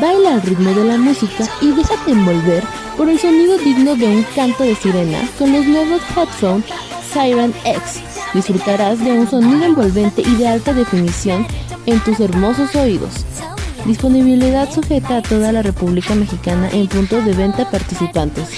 baila al ritmo de la música y déjate envolver por el sonido digno de un canto de sirena con los nuevos headphones Siren X. Disfrutarás de un sonido envolvente y de alta definición en tus hermosos oídos. Disponibilidad sujeta a toda la República Mexicana en puntos de venta participantes.